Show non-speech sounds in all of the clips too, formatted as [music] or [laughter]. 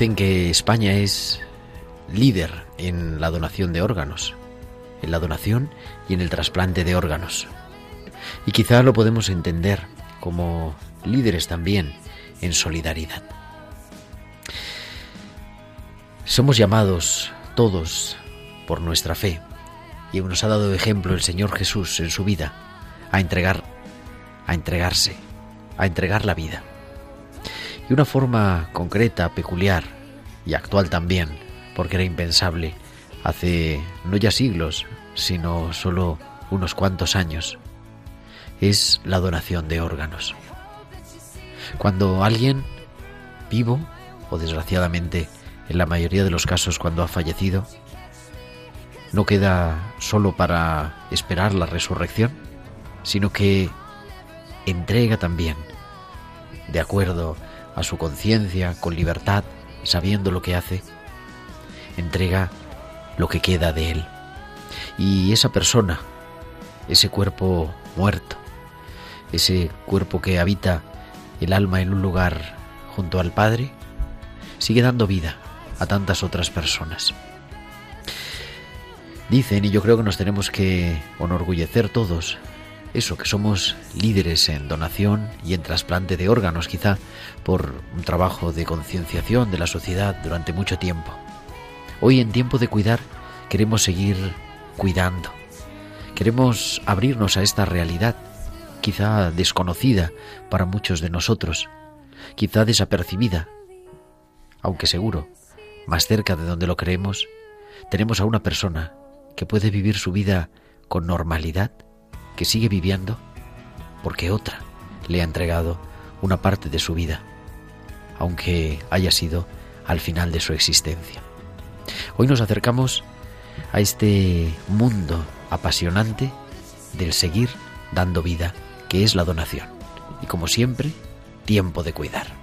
Dicen que España es líder en la donación de órganos, en la donación y en el trasplante de órganos. Y quizá lo podemos entender como líderes también en solidaridad. Somos llamados todos por nuestra fe, y nos ha dado ejemplo el Señor Jesús en su vida, a entregar, a entregarse, a entregar la vida. Y una forma concreta, peculiar y actual también, porque era impensable hace no ya siglos, sino solo unos cuantos años, es la donación de órganos. Cuando alguien vivo, o desgraciadamente en la mayoría de los casos cuando ha fallecido, no queda solo para esperar la resurrección, sino que entrega también, de acuerdo a su conciencia, con libertad, sabiendo lo que hace, entrega lo que queda de él. Y esa persona, ese cuerpo muerto, ese cuerpo que habita el alma en un lugar junto al Padre, sigue dando vida a tantas otras personas. Dicen, y yo creo que nos tenemos que enorgullecer todos, eso, que somos líderes en donación y en trasplante de órganos, quizá por un trabajo de concienciación de la sociedad durante mucho tiempo. Hoy en tiempo de cuidar queremos seguir cuidando. Queremos abrirnos a esta realidad, quizá desconocida para muchos de nosotros, quizá desapercibida, aunque seguro, más cerca de donde lo creemos, tenemos a una persona que puede vivir su vida con normalidad, que sigue viviendo, porque otra le ha entregado una parte de su vida, aunque haya sido al final de su existencia. Hoy nos acercamos a este mundo apasionante del seguir dando vida, que es la donación. Y como siempre, tiempo de cuidar.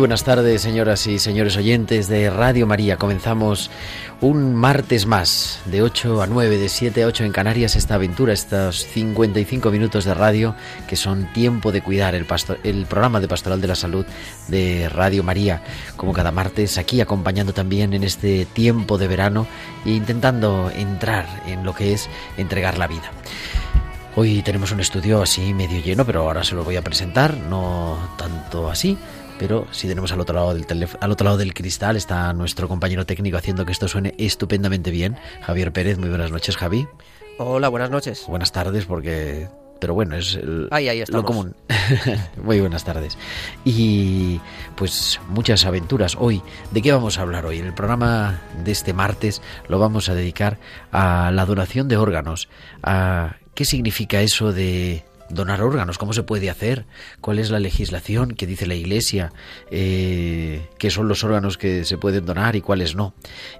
Buenas tardes, señoras y señores oyentes de Radio María. Comenzamos un martes más, de 8 a 9, de 7 a 8 en Canarias, esta aventura, estos 55 minutos de radio que son tiempo de cuidar, el, el programa de Pastoral de la Salud de Radio María, como cada martes, aquí acompañando también en este tiempo de verano e intentando entrar en lo que es entregar la vida. Hoy tenemos un estudio así medio lleno, pero ahora se lo voy a presentar, no tanto así pero si tenemos al otro lado del al otro lado del cristal está nuestro compañero técnico haciendo que esto suene estupendamente bien, Javier Pérez. Muy buenas noches, Javi. Hola, buenas noches. Buenas tardes, porque pero bueno, es lo común. [laughs] Muy buenas tardes. Y pues muchas aventuras hoy. ¿De qué vamos a hablar hoy? En el programa de este martes lo vamos a dedicar a la donación de órganos, a qué significa eso de donar órganos, cómo se puede hacer, cuál es la legislación que dice la Iglesia, eh, qué son los órganos que se pueden donar y cuáles no.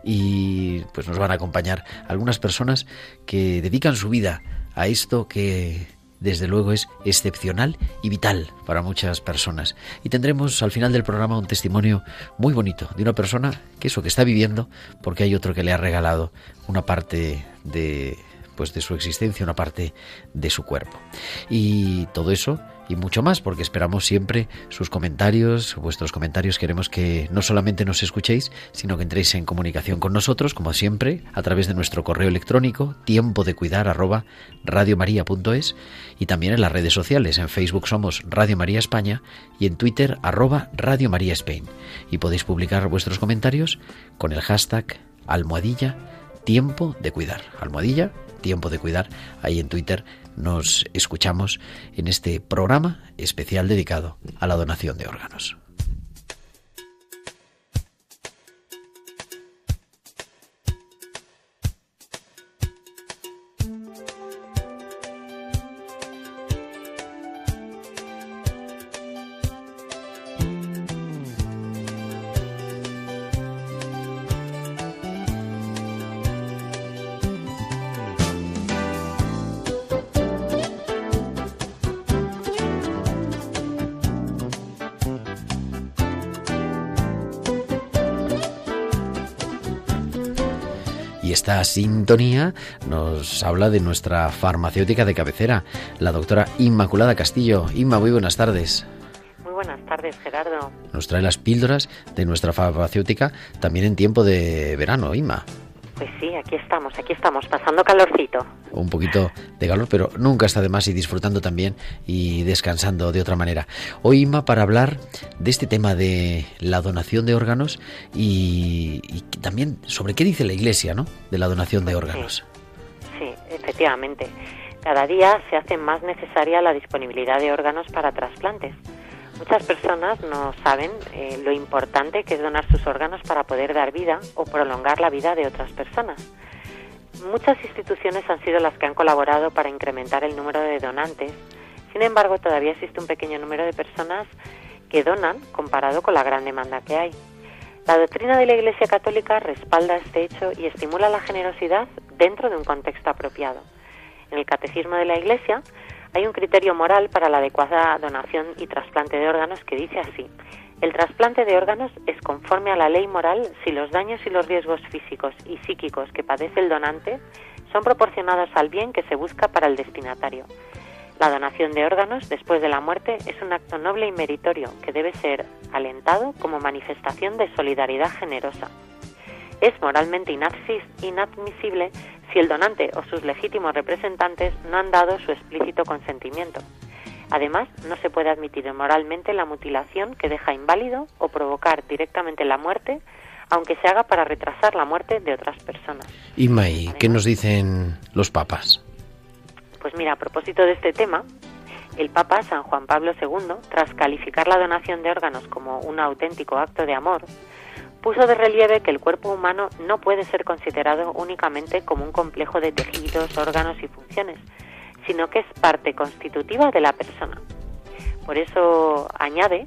Y pues nos van a acompañar algunas personas que dedican su vida a esto que desde luego es excepcional y vital para muchas personas. Y tendremos al final del programa un testimonio muy bonito de una persona que eso que está viviendo porque hay otro que le ha regalado una parte de pues de su existencia, una parte de su cuerpo. Y todo eso y mucho más, porque esperamos siempre sus comentarios, vuestros comentarios. Queremos que no solamente nos escuchéis, sino que entréis en comunicación con nosotros, como siempre, a través de nuestro correo electrónico, tiempo de cuidar arroba radiomaria.es y también en las redes sociales. En Facebook somos Radio María España y en Twitter arroba Radio María Spain. Y podéis publicar vuestros comentarios con el hashtag almohadilla tiempo de cuidar. Almohadilla tiempo de cuidar, ahí en Twitter nos escuchamos en este programa especial dedicado a la donación de órganos. Esta sintonía nos habla de nuestra farmacéutica de cabecera, la doctora Inmaculada Castillo. Inma, muy buenas tardes. Muy buenas tardes, Gerardo. Nos trae las píldoras de nuestra farmacéutica también en tiempo de verano, Inma. Pues sí, aquí estamos, aquí estamos, pasando calorcito. Un poquito de calor, pero nunca está de más y disfrutando también y descansando de otra manera. Hoy, Inma, para hablar de este tema de la donación de órganos y, también sobre qué dice la Iglesia, ¿no? De la donación de órganos. Sí, efectivamente. Cada día se hace más necesaria la disponibilidad de órganos para trasplantes. Muchas personas no saben eh, lo importante que es donar sus órganos para poder dar vida o prolongar la vida de otras personas. Muchas instituciones han sido las que han colaborado para incrementar el número de donantes. Sin embargo, todavía existe un pequeño número de personas que donan comparado con la gran demanda que hay. La doctrina de la Iglesia Católica respalda este hecho y estimula la generosidad dentro de un contexto apropiado. En el Catecismo de la Iglesia hay un criterio moral para la adecuada donación y trasplante de órganos que dice así. El trasplante de órganos es conforme a la ley moral si los daños y los riesgos físicos y psíquicos que padece el donante son proporcionados al bien que se busca para el destinatario. La donación de órganos después de la muerte es un acto noble y meritorio que debe ser alentado como manifestación de solidaridad generosa. Es moralmente inadmisible si el donante o sus legítimos representantes no han dado su explícito consentimiento. Además, no se puede admitir moralmente la mutilación que deja inválido o provocar directamente la muerte, aunque se haga para retrasar la muerte de otras personas. ¿Y May, qué nos dicen los papas? Pues mira, a propósito de este tema, el Papa San Juan Pablo II, tras calificar la donación de órganos como un auténtico acto de amor, puso de relieve que el cuerpo humano no puede ser considerado únicamente como un complejo de tejidos, órganos y funciones, sino que es parte constitutiva de la persona. Por eso añade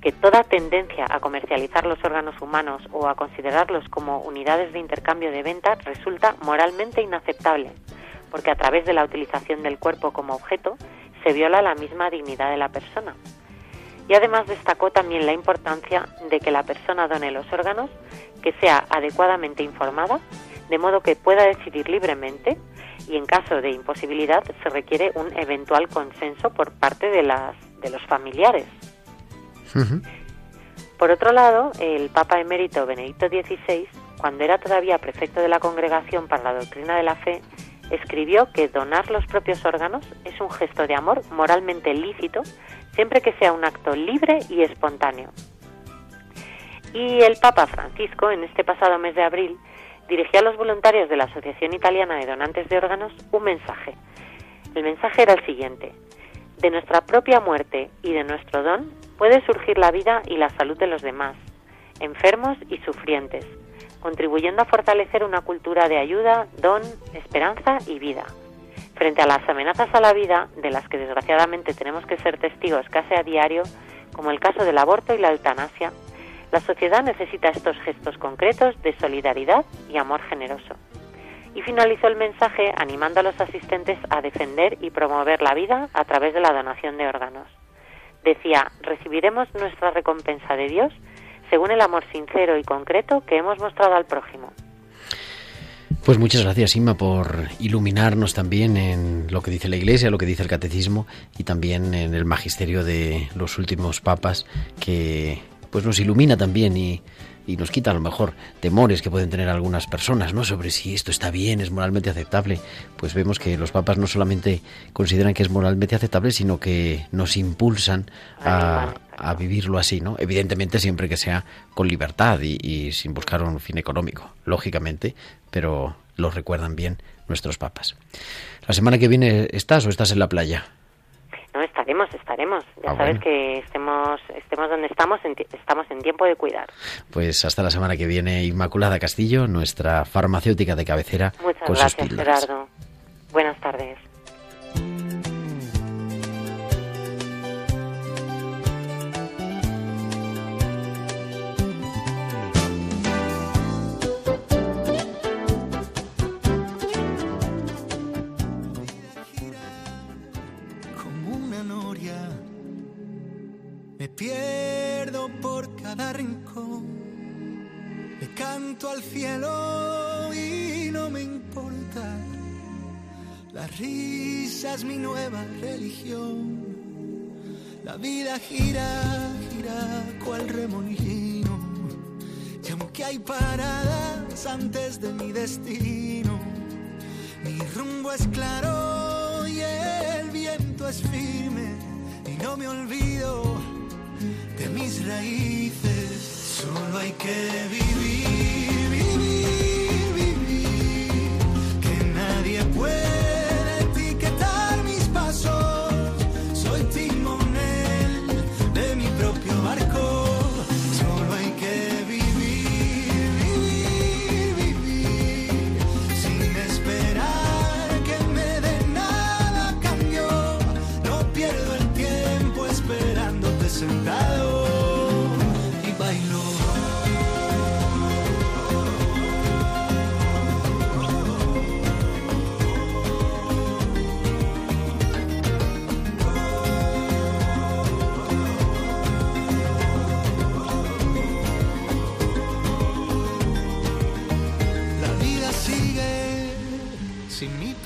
que toda tendencia a comercializar los órganos humanos o a considerarlos como unidades de intercambio de venta resulta moralmente inaceptable, porque a través de la utilización del cuerpo como objeto se viola la misma dignidad de la persona. Y además destacó también la importancia de que la persona done los órganos que sea adecuadamente informada, de modo que pueda decidir libremente y en caso de imposibilidad se requiere un eventual consenso por parte de, las, de los familiares. Por otro lado, el Papa emérito Benedicto XVI, cuando era todavía prefecto de la Congregación para la Doctrina de la Fe, escribió que donar los propios órganos es un gesto de amor moralmente lícito siempre que sea un acto libre y espontáneo. Y el Papa Francisco, en este pasado mes de abril, dirigió a los voluntarios de la Asociación Italiana de Donantes de Órganos un mensaje. El mensaje era el siguiente. De nuestra propia muerte y de nuestro don puede surgir la vida y la salud de los demás, enfermos y sufrientes, contribuyendo a fortalecer una cultura de ayuda, don, esperanza y vida. Frente a las amenazas a la vida, de las que desgraciadamente tenemos que ser testigos casi a diario, como el caso del aborto y la eutanasia, la sociedad necesita estos gestos concretos de solidaridad y amor generoso. Y finalizó el mensaje animando a los asistentes a defender y promover la vida a través de la donación de órganos. Decía, recibiremos nuestra recompensa de Dios según el amor sincero y concreto que hemos mostrado al prójimo. Pues muchas gracias, Inma, por iluminarnos también en lo que dice la Iglesia, lo que dice el Catecismo y también en el magisterio de los últimos papas que pues nos ilumina también y, y nos quita a lo mejor temores que pueden tener algunas personas, ¿no? Sobre si esto está bien, es moralmente aceptable. Pues vemos que los papas no solamente consideran que es moralmente aceptable, sino que nos impulsan a, a vivirlo así, ¿no? Evidentemente siempre que sea con libertad y, y sin buscar un fin económico, lógicamente, pero lo recuerdan bien nuestros papas. ¿La semana que viene estás o estás en la playa? No, estaremos, estaremos. Ya Ah, sabes bueno. que estemos, estemos donde estamos, en estamos en tiempo de cuidar. Pues hasta la semana que viene, Inmaculada Castillo, nuestra farmacéutica de cabecera, Muchas con gracias. Gerardo.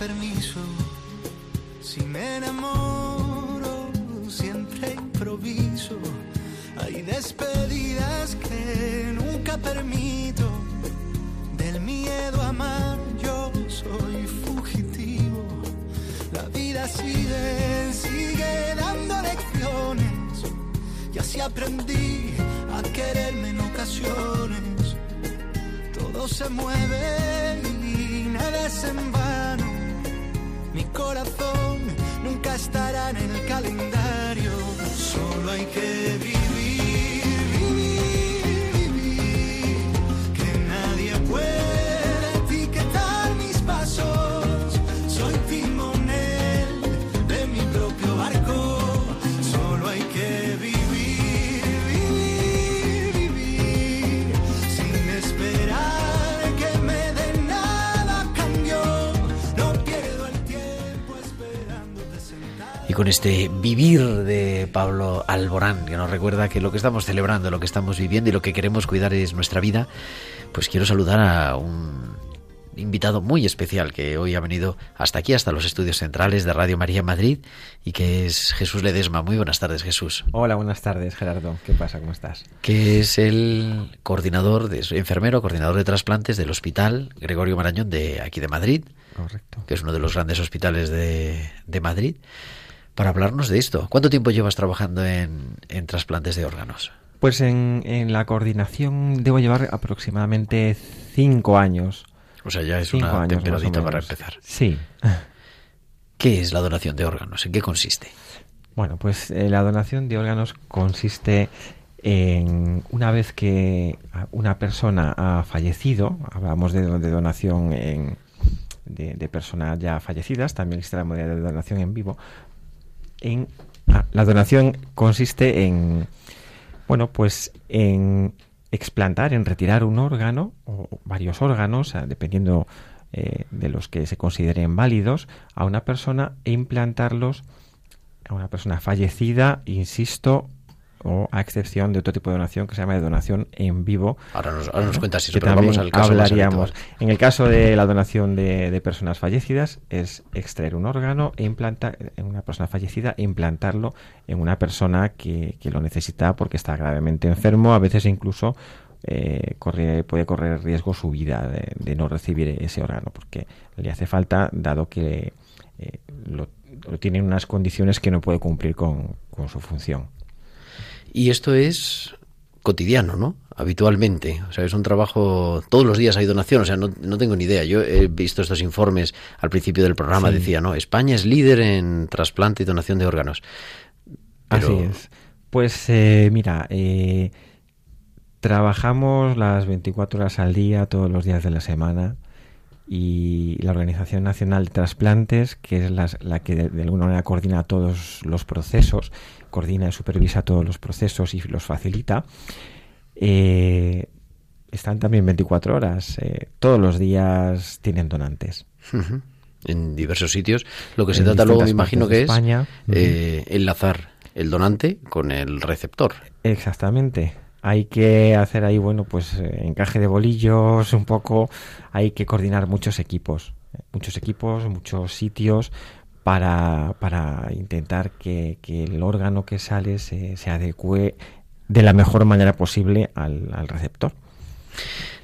Permiso. Si me enamoro, siempre improviso. Hay despedidas que nunca permito. Del miedo a amar, yo soy fugitivo. La vida sigue, sigue dando lecciones. Y así aprendí a quererme en ocasiones todo se mueve y nada es en vano. Nunca estará en el calendario. Solo hay que vivir, con este vivir de Pablo Alborán, que nos recuerda que lo que estamos celebrando, lo que estamos viviendo y lo que queremos cuidar es nuestra vida, pues quiero saludar a un invitado muy especial que hoy ha venido hasta aquí, hasta los estudios centrales de Radio María Madrid y que es Jesús Ledesma. Muy buenas tardes, Jesús. Hola, buenas tardes, Gerardo. ¿Qué pasa? ¿Cómo estás? Que es el coordinador, de, enfermero, coordinador de trasplantes del Hospital Gregorio Marañón de aquí de Madrid. Correcto. Que es uno de los grandes hospitales de, de Madrid. Para hablarnos de esto. ¿Cuánto tiempo llevas trabajando en, en trasplantes de órganos? Pues en, en, la coordinación debo llevar aproximadamente cinco años. O sea, ya es una temperadita para empezar. Sí. [laughs] ¿Qué es la donación de órganos? ¿En qué consiste? Bueno, pues eh, la donación de órganos consiste en una vez que una persona ha fallecido, hablamos de, de donación en, de, de, personas ya fallecidas, también existe la modalidad de donación en vivo. En, ah, la donación consiste en, bueno, pues en explantar, en retirar un órgano o varios órganos, dependiendo eh, de los que se consideren válidos, a una persona e implantarlos a una persona fallecida, insisto, o a excepción de otro tipo de donación que se llama de donación en vivo. Ahora nos, ahora nos cuentas eso, que pero también vamos al caso hablaríamos. En el caso de la donación de, de, personas fallecidas es extraer un órgano e implantar en una persona fallecida e implantarlo en una persona que, que lo necesita porque está gravemente enfermo, a veces incluso eh, corre, puede correr riesgo su vida de, de, no recibir ese órgano porque le hace falta dado que eh, lo, lo tiene en unas condiciones que no puede cumplir con, con su función. Y esto es cotidiano, ¿no? Habitualmente. O sea, es un trabajo. Todos los días hay donación. O sea, no, no tengo ni idea. Yo he visto estos informes al principio del programa. Sí. Decía, ¿no? España es líder en trasplante y donación de órganos. Pero... Así es. Pues eh, mira, eh, trabajamos las 24 horas al día, todos los días de la semana. Y la Organización Nacional de Trasplantes, que es la, la que de, de alguna manera coordina todos los procesos, coordina y supervisa todos los procesos y los facilita, eh, están también 24 horas. Eh, todos los días tienen donantes. Uh -huh. En diversos sitios. Lo que se trata luego, me imagino que España. es eh, enlazar el donante con el receptor. Exactamente. Hay que hacer ahí, bueno, pues encaje de bolillos, un poco. Hay que coordinar muchos equipos. Muchos equipos, muchos sitios, para, para intentar que, que, el órgano que sale se, se, adecue de la mejor manera posible al, al, receptor.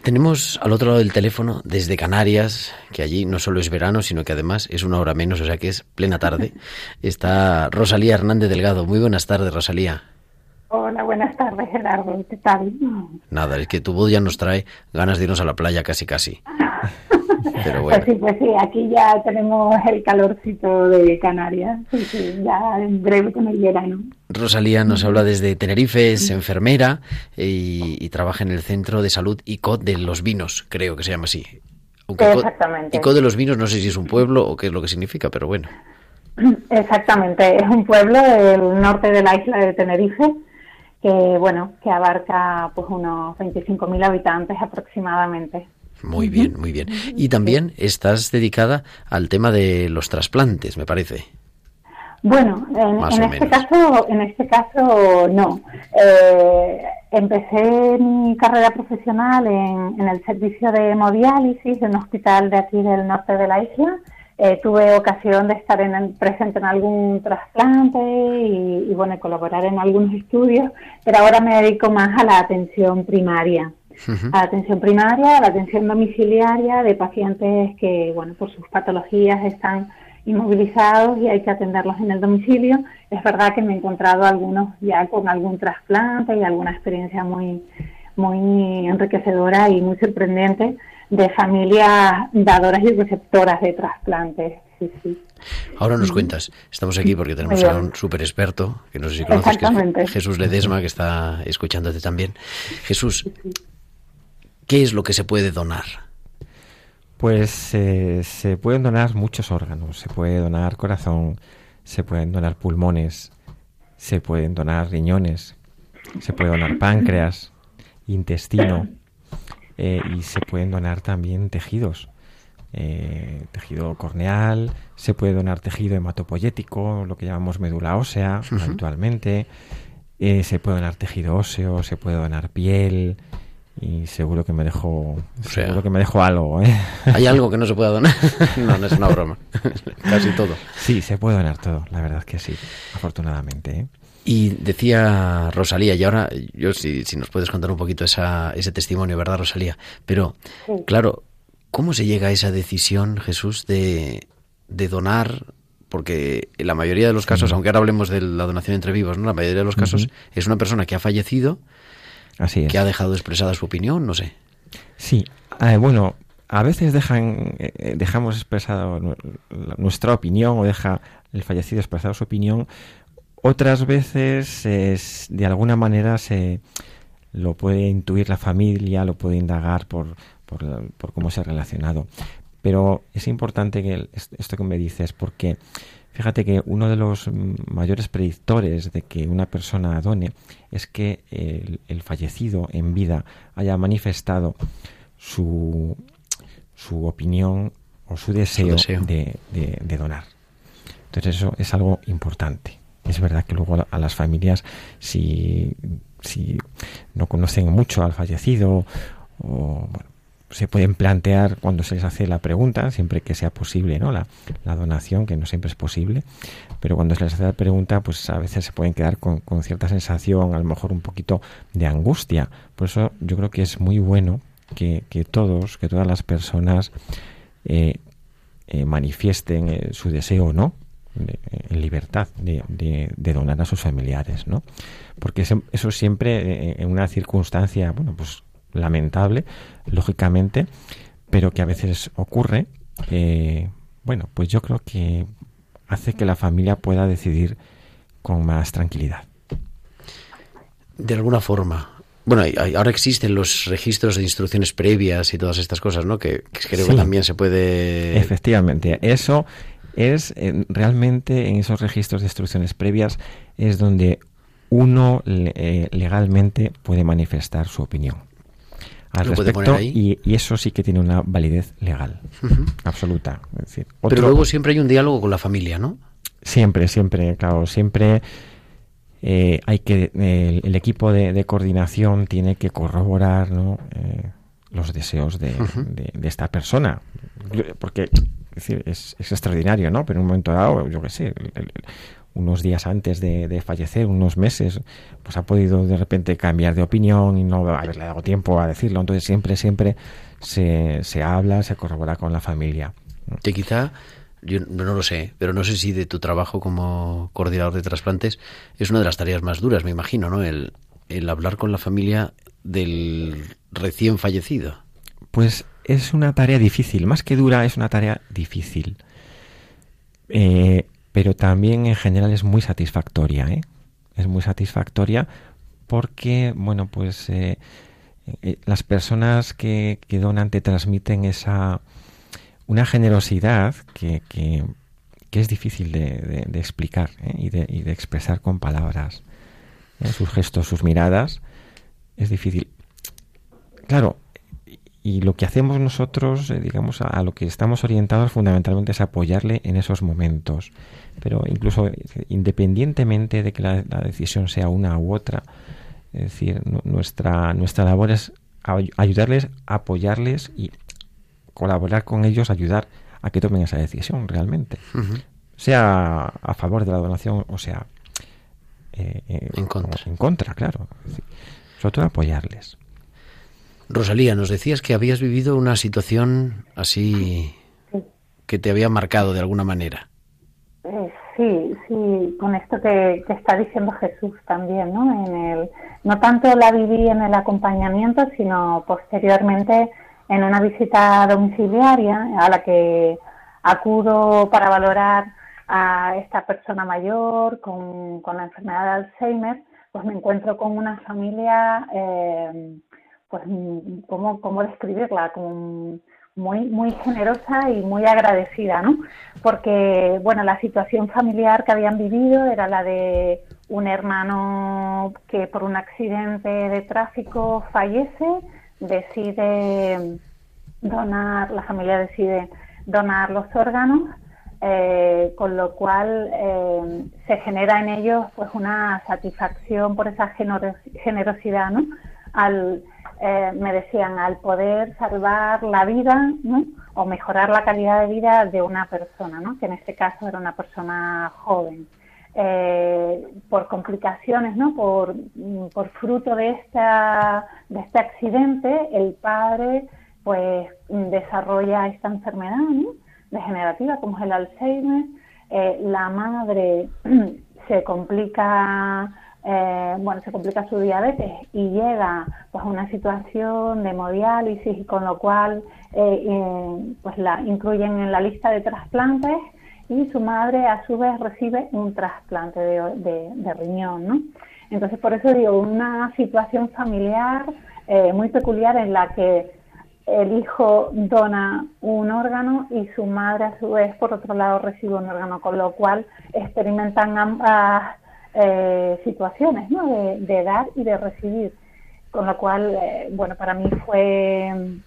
Tenemos al otro lado del teléfono, desde Canarias, que allí no solo es verano, sino que además es una hora menos, o sea que es plena tarde, [laughs] está Rosalía Hernández Delgado. Muy buenas tardes, Rosalía. Hola, buenas tardes, Gerardo. ¿Qué tal? Nada, es que tu voz ya nos trae ganas de irnos a la playa casi casi. [laughs] Pero bueno. Pues sí, pues sí, aquí ya tenemos el calorcito de Canarias. Sí, sí, ya en breve con el verano. Rosalía nos habla desde Tenerife, es enfermera y, y trabaja en el Centro de Salud ICOT de los Vinos, creo que se llama así. Aunque Exactamente. ICOT de los Vinos no sé si es un pueblo o qué es lo que significa, pero bueno. [clears throat] Exactamente, es un pueblo del norte de la isla de Tenerife que bueno que abarca pues unos 25.000 habitantes aproximadamente. Muy bien, muy bien. Y también estás dedicada al tema de los trasplantes, me parece. Bueno, en, en este menos. caso, en este caso no. Eh, empecé mi carrera profesional en, en, el servicio de hemodiálisis de un hospital de aquí del norte de la isla. Eh, tuve ocasión de estar en, presente en algún trasplante y, y, bueno, colaborar en algunos estudios, pero ahora me dedico más a la atención primaria. Uh -huh. a la atención primaria, a la atención domiciliaria de pacientes que, bueno, por sus patologías están inmovilizados y hay que atenderlos en el domicilio. Es verdad que me he encontrado algunos ya con algún trasplante y alguna experiencia muy, muy enriquecedora y muy sorprendente de familias dadoras y receptoras de trasplantes. Sí, sí. Ahora nos cuentas, estamos aquí porque tenemos a un súper experto, que no sé si conoces, que es Jesús Ledesma, que está escuchándote también. Jesús, ¿qué es lo que se puede donar? Pues eh, se pueden donar muchos órganos, se puede donar corazón, se pueden donar pulmones, se pueden donar riñones, se puede donar páncreas, intestino eh, y se pueden donar también tejidos. eh, tejido corneal, se puede donar tejido hematopoyético, lo que llamamos médula ósea habitualmente, eh, se puede donar tejido óseo, se puede donar piel, y seguro que me dejo seguro que me dejo algo ¿eh? hay algo que no se pueda donar. [laughs] No no es una broma. [laughs] Casi todo. Sí se puede donar todo la verdad que sí afortunadamente ¿eh? y decía Rosalía y ahora yo si, si nos puedes contar un poquito esa, ese testimonio verdad Rosalía pero claro cómo se llega a esa decisión Jesús de, de donar porque en la mayoría de los casos, aunque ahora hablemos de la donación entre vivos, ¿no? La mayoría de los casos es una persona que ha fallecido Así que ha dejado expresada su opinión, no sé. Sí, eh, bueno, a veces dejan, eh, dejamos expresado nuestra opinión o deja el fallecido expresado su opinión. Otras veces es, de alguna manera se lo puede intuir la familia, lo puede indagar por, por, por cómo se ha relacionado. Pero es importante que esto que me dices, porque Fíjate que uno de los mayores predictores de que una persona done es que el, fallecido en vida haya manifestado su, su opinión o su deseo, De, donar. Entonces eso es algo importante. Es verdad que luego a las familias, si, si no conocen mucho al fallecido o bueno, se pueden plantear cuando se les hace la pregunta, siempre que sea posible, ¿no? La, donación, que no siempre es posible, pero cuando se les hace la pregunta, pues a veces se pueden quedar con, cierta sensación, a lo mejor un poquito de angustia. Por eso yo creo que es muy bueno que, todos, que todas las personas eh, eh, manifiesten eh, su deseo no, en libertad de, de, donar a sus familiares, ¿no? Porque eso, eso siempre en una circunstancia, bueno, pues lamentable, lógicamente, pero que a veces ocurre, eh, bueno, pues yo creo que hace que la familia pueda decidir con más tranquilidad. De alguna forma. Bueno, ahora existen los registros de instrucciones previas y todas estas cosas, ¿no? Que, creo que también se puede. Efectivamente, eso es eh, realmente en esos registros de instrucciones previas es donde uno eh, legalmente puede manifestar su opinión al respecto y, eso sí que tiene una validez legal absoluta. decir, Pero luego siempre hay un diálogo con la familia, ¿no? Siempre, siempre, claro, siempre eh, hay que el, equipo de, coordinación tiene que corroborar ¿no? Eh, los deseos de, esta persona, porque es, es, extraordinario, ¿no? Pero en un momento dado, yo qué sé, el, unos días antes de, fallecer, unos meses, pues ha podido de repente cambiar de opinión y no haberle dado tiempo a decirlo. Entonces siempre, siempre se, se habla, se corrobora con la familia. Que quizá, yo no lo sé, pero no sé si de tu trabajo como coordinador de trasplantes es una de las tareas más duras, me imagino, ¿no? El, el hablar con la familia del recién fallecido. Pues es una tarea difícil, más que dura, es una tarea difícil. Eh, pero también en general es muy satisfactoria, ¿eh? Es muy satisfactoria porque, bueno, pues eh, eh, las personas que, donan te transmiten esa una generosidad que, que, es difícil de, explicar y, de, y, de, expresar con palabras. Sus gestos, sus miradas, es difícil. Claro, y lo que hacemos nosotros, digamos, a, lo que estamos orientados fundamentalmente es apoyarle en esos momentos pero incluso independientemente de que la, decisión sea una u otra, es decir, nuestra, nuestra labor es ayudarles, apoyarles y colaborar con ellos, ayudar a que tomen esa decisión realmente, sea a favor de la donación o sea eh, eh, en, contra. en contra, claro. sobre todo apoyarles. Rosalía, nos decías que habías vivido una situación así que te había marcado de alguna manera. Eh, sí, sí, con esto que, está diciendo Jesús también, ¿no? En el, no tanto la viví en el acompañamiento, sino posteriormente en una visita domiciliaria a la que acudo para valorar a esta persona mayor con, la enfermedad de Alzheimer, pues me encuentro con una familia, eh, pues, ¿cómo, ¿cómo describirla? Con muy, muy generosa y muy agradecida, ¿no? Porque, bueno, la situación familiar que habían vivido era la de un hermano que por un accidente de tráfico fallece, decide donar, la familia decide donar los órganos, eh, con lo cual eh, se genera en ellos pues una satisfacción por esa generosidad, ¿no? Al, eh, me decían, al poder salvar la vida. O mejorar la calidad de vida de una persona, ¿no? Que en este caso era una persona joven. por complicaciones, ¿no? Por, por fruto de, esta, de este accidente, el padre pues desarrolla esta enfermedad degenerativa como es el Alzheimer, eh, la madre [clears throat] se complica eh, bueno se complica su diabetes y llega pues a una situación de hemodiálisis con lo cual eh, pues la incluyen en la lista de trasplantes y su madre a su vez recibe un trasplante de, de riñón ¿no? entonces por eso digo una situación familiar muy peculiar en la que el hijo dona un órgano y su madre a su vez por otro lado recibe un órgano, con lo cual experimentan ambas eh, situaciones ¿no? de, dar y de recibir. Con lo cual, eh, bueno, para mí fue,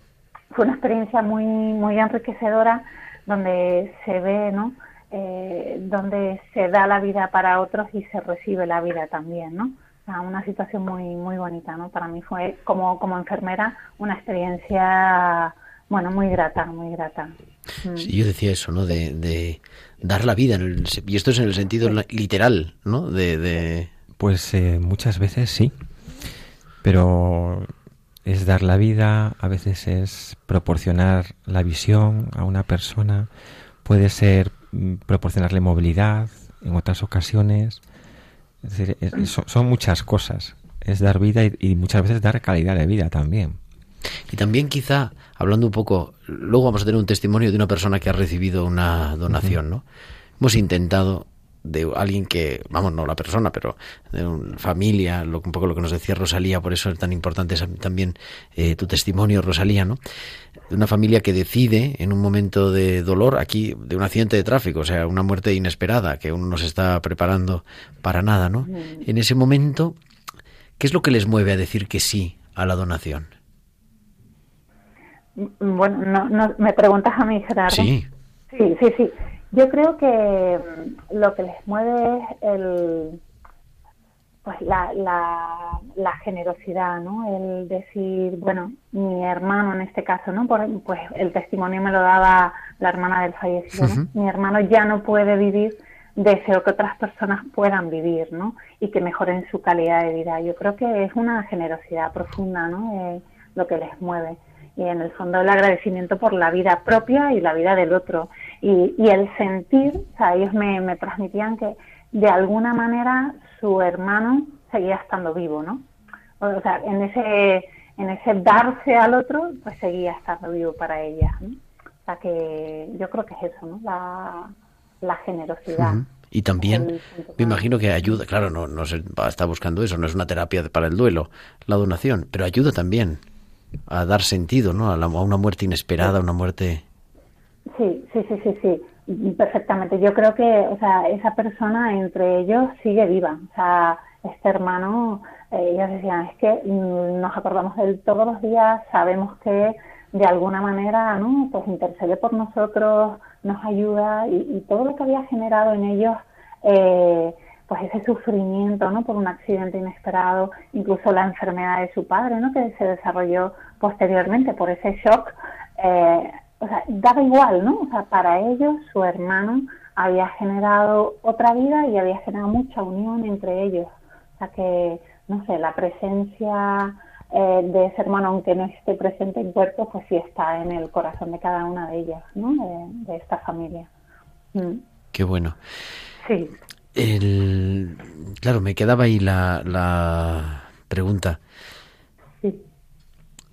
fue una experiencia muy, muy enriquecedora donde se ve, ¿no? Eh, donde se da la vida para otros y se recibe la vida también, ¿no? una situación muy muy bonita, ¿no? Para mí fue como como enfermera una experiencia bueno muy grata, muy grata. Sí, yo decía eso, ¿no? De, dar la vida y esto es en el sentido literal, ¿no? De, pues eh, muchas veces sí, pero es dar la vida, a veces es proporcionar la visión a una persona, puede ser mm, proporcionarle movilidad en otras ocasiones es decir, son, muchas cosas. Es dar vida y, muchas veces dar calidad de vida también. Y también quizá, hablando un poco, luego vamos a tener un testimonio de una persona que ha recibido una donación, ¿no? Hemos intentado de alguien que, vamos, no la persona, pero de una familia, lo, un poco lo que nos decía Rosalía, por eso es tan importante también eh, tu testimonio, Rosalía, ¿no? De una familia que decide en un momento de dolor, aquí, de un accidente de tráfico, o sea, una muerte inesperada, que uno no se está preparando para nada, ¿no? En ese momento, ¿qué es lo que les mueve a decir que sí a la donación? Bueno, no, no, me preguntas a mí, Gerardo. Sí. Sí, sí, sí. Yo creo que mm, lo que les mueve es el, pues la, la, la, generosidad, ¿no? El decir, bueno, mi hermano en este caso, ¿no? Por, pues el testimonio me lo daba la hermana del fallecido, Mi hermano ya no puede vivir, deseo que otras personas puedan vivir, ¿no? Y que mejoren su calidad de vida. Yo creo que es una generosidad profunda, ¿no? Eh, lo que les mueve. Y en el fondo el agradecimiento por la vida propia y la vida del otro y, y el sentir, o sea, ellos me, me transmitían que de alguna manera su hermano seguía estando vivo, ¿no? O sea, en ese, en ese darse al otro, pues seguía estando vivo para ella, ¿no? O sea, que yo creo que es eso, ¿no? La, la generosidad. Y también me imagino que ayuda, claro, no, no se está buscando eso, no es una terapia para el duelo, la donación, pero ayuda también a dar sentido, ¿no? A, a una muerte inesperada, una muerte Sí, sí, sí, sí, sí, perfectamente. Yo creo que, o sea, esa persona entre ellos sigue viva. O sea, este hermano, eh, ellos decían, es que mm, nos acordamos de él todos los días, sabemos que de alguna manera, ¿no? Pues intercede por nosotros, nos ayuda y, todo lo que había generado en ellos, eh, pues ese sufrimiento, ¿no? Por un accidente inesperado, incluso la enfermedad de su padre, ¿no? Que se desarrolló posteriormente por ese shock. Eh, o sea, daba igual, ¿no? O sea, para ellos su hermano había generado otra vida y había generado mucha unión entre ellos. O sea que, no sé, la presencia eh, de ese hermano, aunque no esté presente en cuerpo, pues sí está en el corazón de cada una de ellas, ¿no? De, esta familia. Mm. Qué bueno. Sí. El, claro, me quedaba ahí la, la pregunta. Sí.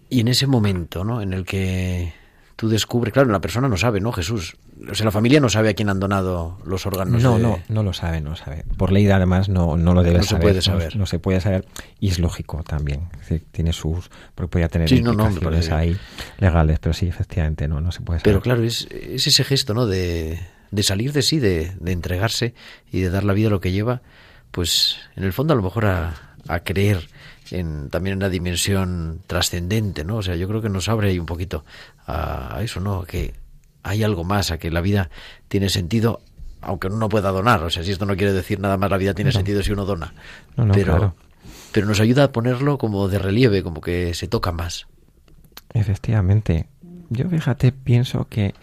Y en ese momento, ¿no? En el que tú descubres, claro, la persona no sabe, ¿no, Jesús? O sea, la familia no sabe a quién han donado los órganos. No, no, no lo sabe, no lo sabe. Por ley, además, no, no lo debe saber. No se puede saber. No, se puede saber. Y es lógico también. tiene sus. Porque podría tener sí, implicaciones ahí legales, pero sí, efectivamente, no, no se puede saber. Pero claro, es, es ese gesto, ¿no? De, de salir de sí, de, de entregarse y de dar la vida a lo que lleva, pues en el fondo a lo mejor a, a creer en, también en la dimensión trascendente, ¿no? O sea, yo creo que nos abre ahí un poquito a, eso, ¿no? Que hay algo más, a que la vida tiene sentido, aunque uno no pueda donar. O sea, si esto no quiere decir nada más, la vida tiene sentido si uno dona. pero, pero nos ayuda a ponerlo como de relieve, como que se toca más. Efectivamente. Yo, fíjate, pienso que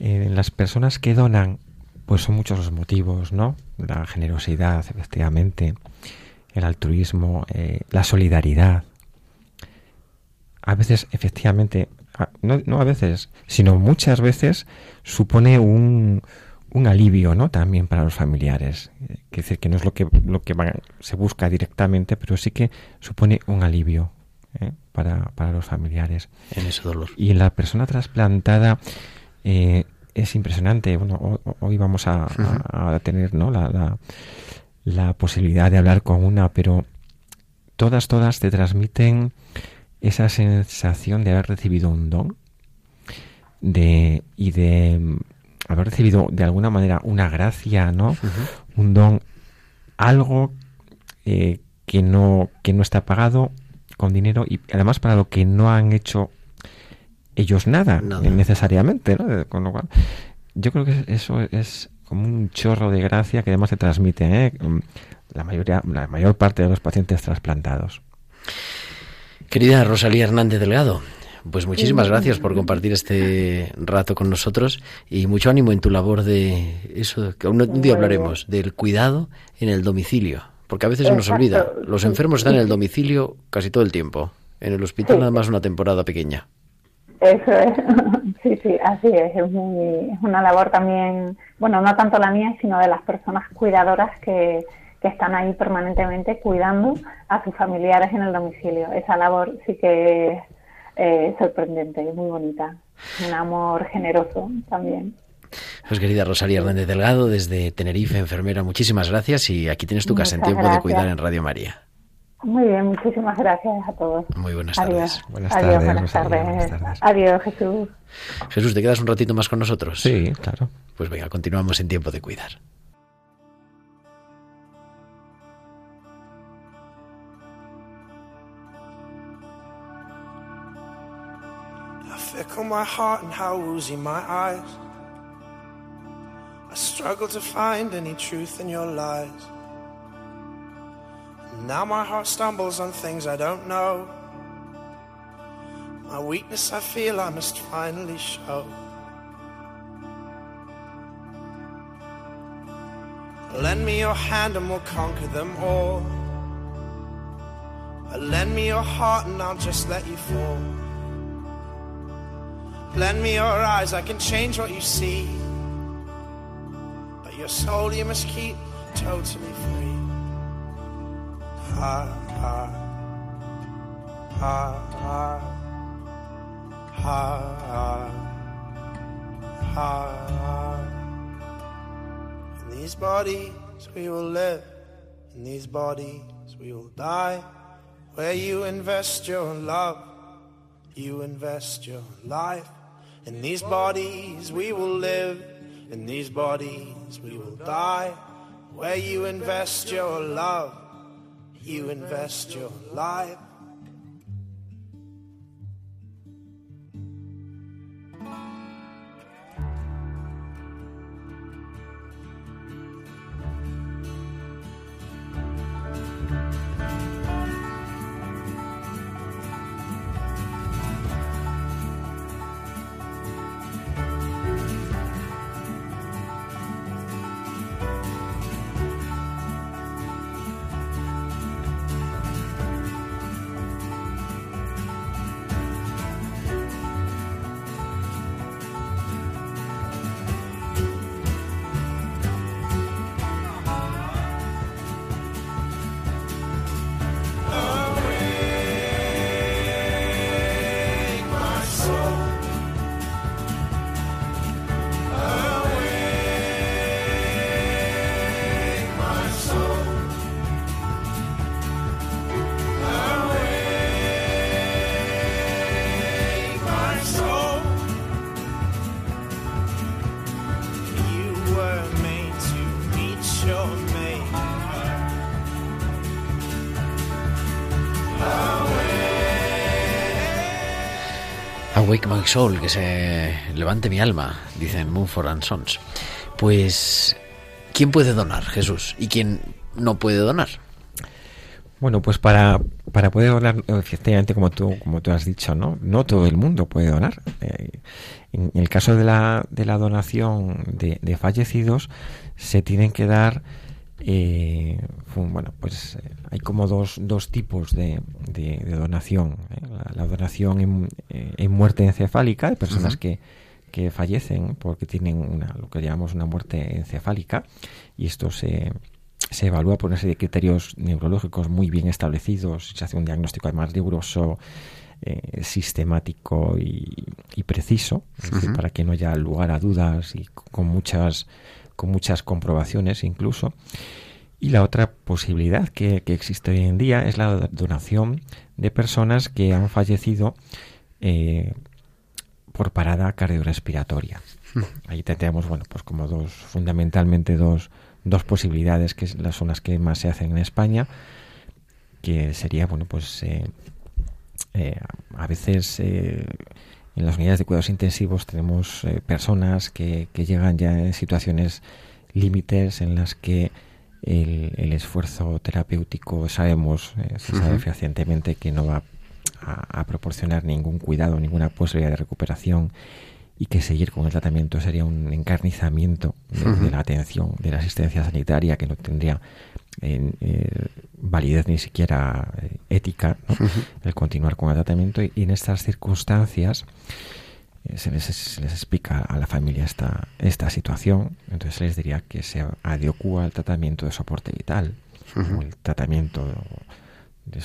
eh, las personas que donan, pues son muchos los motivos, ¿no? La generosidad, efectivamente, el altruismo, eh, la solidaridad. A veces, efectivamente, no, no, a veces, sino muchas veces supone un, un alivio, ¿no? También para los familiares. Eh, que decir que no es lo que, lo que se busca directamente, pero sí que supone un alivio ¿eh? para, para, los familiares. En ese dolor. Y en la persona trasplantada es impresionante. Bueno, hoy vamos a, a, tener, ¿no? La, la, la posibilidad de hablar con una, pero todas, todas te transmiten esa sensación de haber recibido un don de, y de mm, haber recibido de alguna manera una gracia, ¿no? Un don, algo eh, que, no, que no está pagado con dinero y además para lo que no han hecho ellos nada, necesariamente, ¿no? Con lo cual, yo creo que eso es como un chorro de gracia que además se transmite ¿eh? Mm, la mayoría la mayor parte de los pacientes trasplantados. Querida Rosalía Hernández Delgado pues muchísimas gracias por compartir este rato con nosotros y mucho ánimo en tu labor de eso que un día hablaremos del cuidado en el domicilio porque a veces se nos olvida los enfermos están en el domicilio casi todo el tiempo en el hospital nada más una temporada pequeña eso es, [laughs] sí, sí, así es. Es, una labor también, bueno, no tanto la mía, sino de las personas cuidadoras que, que están ahí permanentemente cuidando a sus familiares en el domicilio. Esa labor sí que es eh, sorprendente y muy bonita. Un amor generoso también. Pues querida Rosalía Hernández Delgado, desde Tenerife, enfermera, muchísimas gracias y aquí tienes tu casa en tiempo de cuidar en Radio María. Muy bien, muchísimas gracias a todos. Muy buenas tardes. Buenas tardes. buenas, tardes. Adiós, Jesús. Jesús, ¿te quedas un ratito más con nosotros? Sí, claro. Pues venga, continuamos en tiempo de cuidar. my heart and how woozy my eyes. I struggle to find any truth in your lies. Now my heart stumbles on things I don't know. My weakness I feel I must finally show. Lend me your hand and we'll conquer them all. Lend me your heart and I'll just let you fall. Lend me your eyes, I can change what you see. But your soul you must keep totally free In these bodies we will live, in these bodies we will die. Where you invest your love, you invest your life. In these bodies we will live, in these bodies we will die. Where you invest your love, you invest your life. Awake my soul, que se levante mi alma, dicen Moonford and Sons. Pues, ¿quién puede donar, Jesús? ¿Y quién no puede donar? Bueno, pues para, para poder donar, efectivamente, como tú, como tú has dicho, ¿no? No todo el mundo puede donar. Eh, en el caso de la, de la donación de, de fallecidos, se tienen que dar eh, bueno, pues eh, hay como dos, dos tipos de, de, donación. ¿eh? La, donación en, eh, en, muerte encefálica, de personas que, que, fallecen porque tienen una, lo que llamamos una muerte encefálica, y esto se, se evalúa por una serie de criterios neurológicos muy bien establecidos, se hace un diagnóstico además riguroso. Eh, sistemático y, y preciso, para que no haya lugar a dudas y con muchas con muchas comprobaciones incluso. Y la otra posibilidad que, existe hoy en día es la donación de personas que han fallecido eh, por parada cardiorrespiratoria. Hmm. Ahí tenemos, bueno, pues como dos, fundamentalmente dos, dos posibilidades que son las que más se hacen en España, que sería, bueno, pues eh, eh, a veces en las unidades de cuidados intensivos tenemos eh, personas que, que, llegan ya en situaciones límites en las que el, el esfuerzo terapéutico sabemos, eh, se sabe fehacientemente que no va a, a, proporcionar ningún cuidado, ninguna posibilidad de recuperación y que seguir con el tratamiento sería un encarnizamiento de, de la atención, de la asistencia sanitaria que no tendría en, eh, validez ni siquiera eh, ética el continuar con el tratamiento y, en estas circunstancias eh, se, les, se, les, explica a la familia esta, esta situación. Entonces se les diría que se adecua al tratamiento de soporte vital. O el tratamiento de,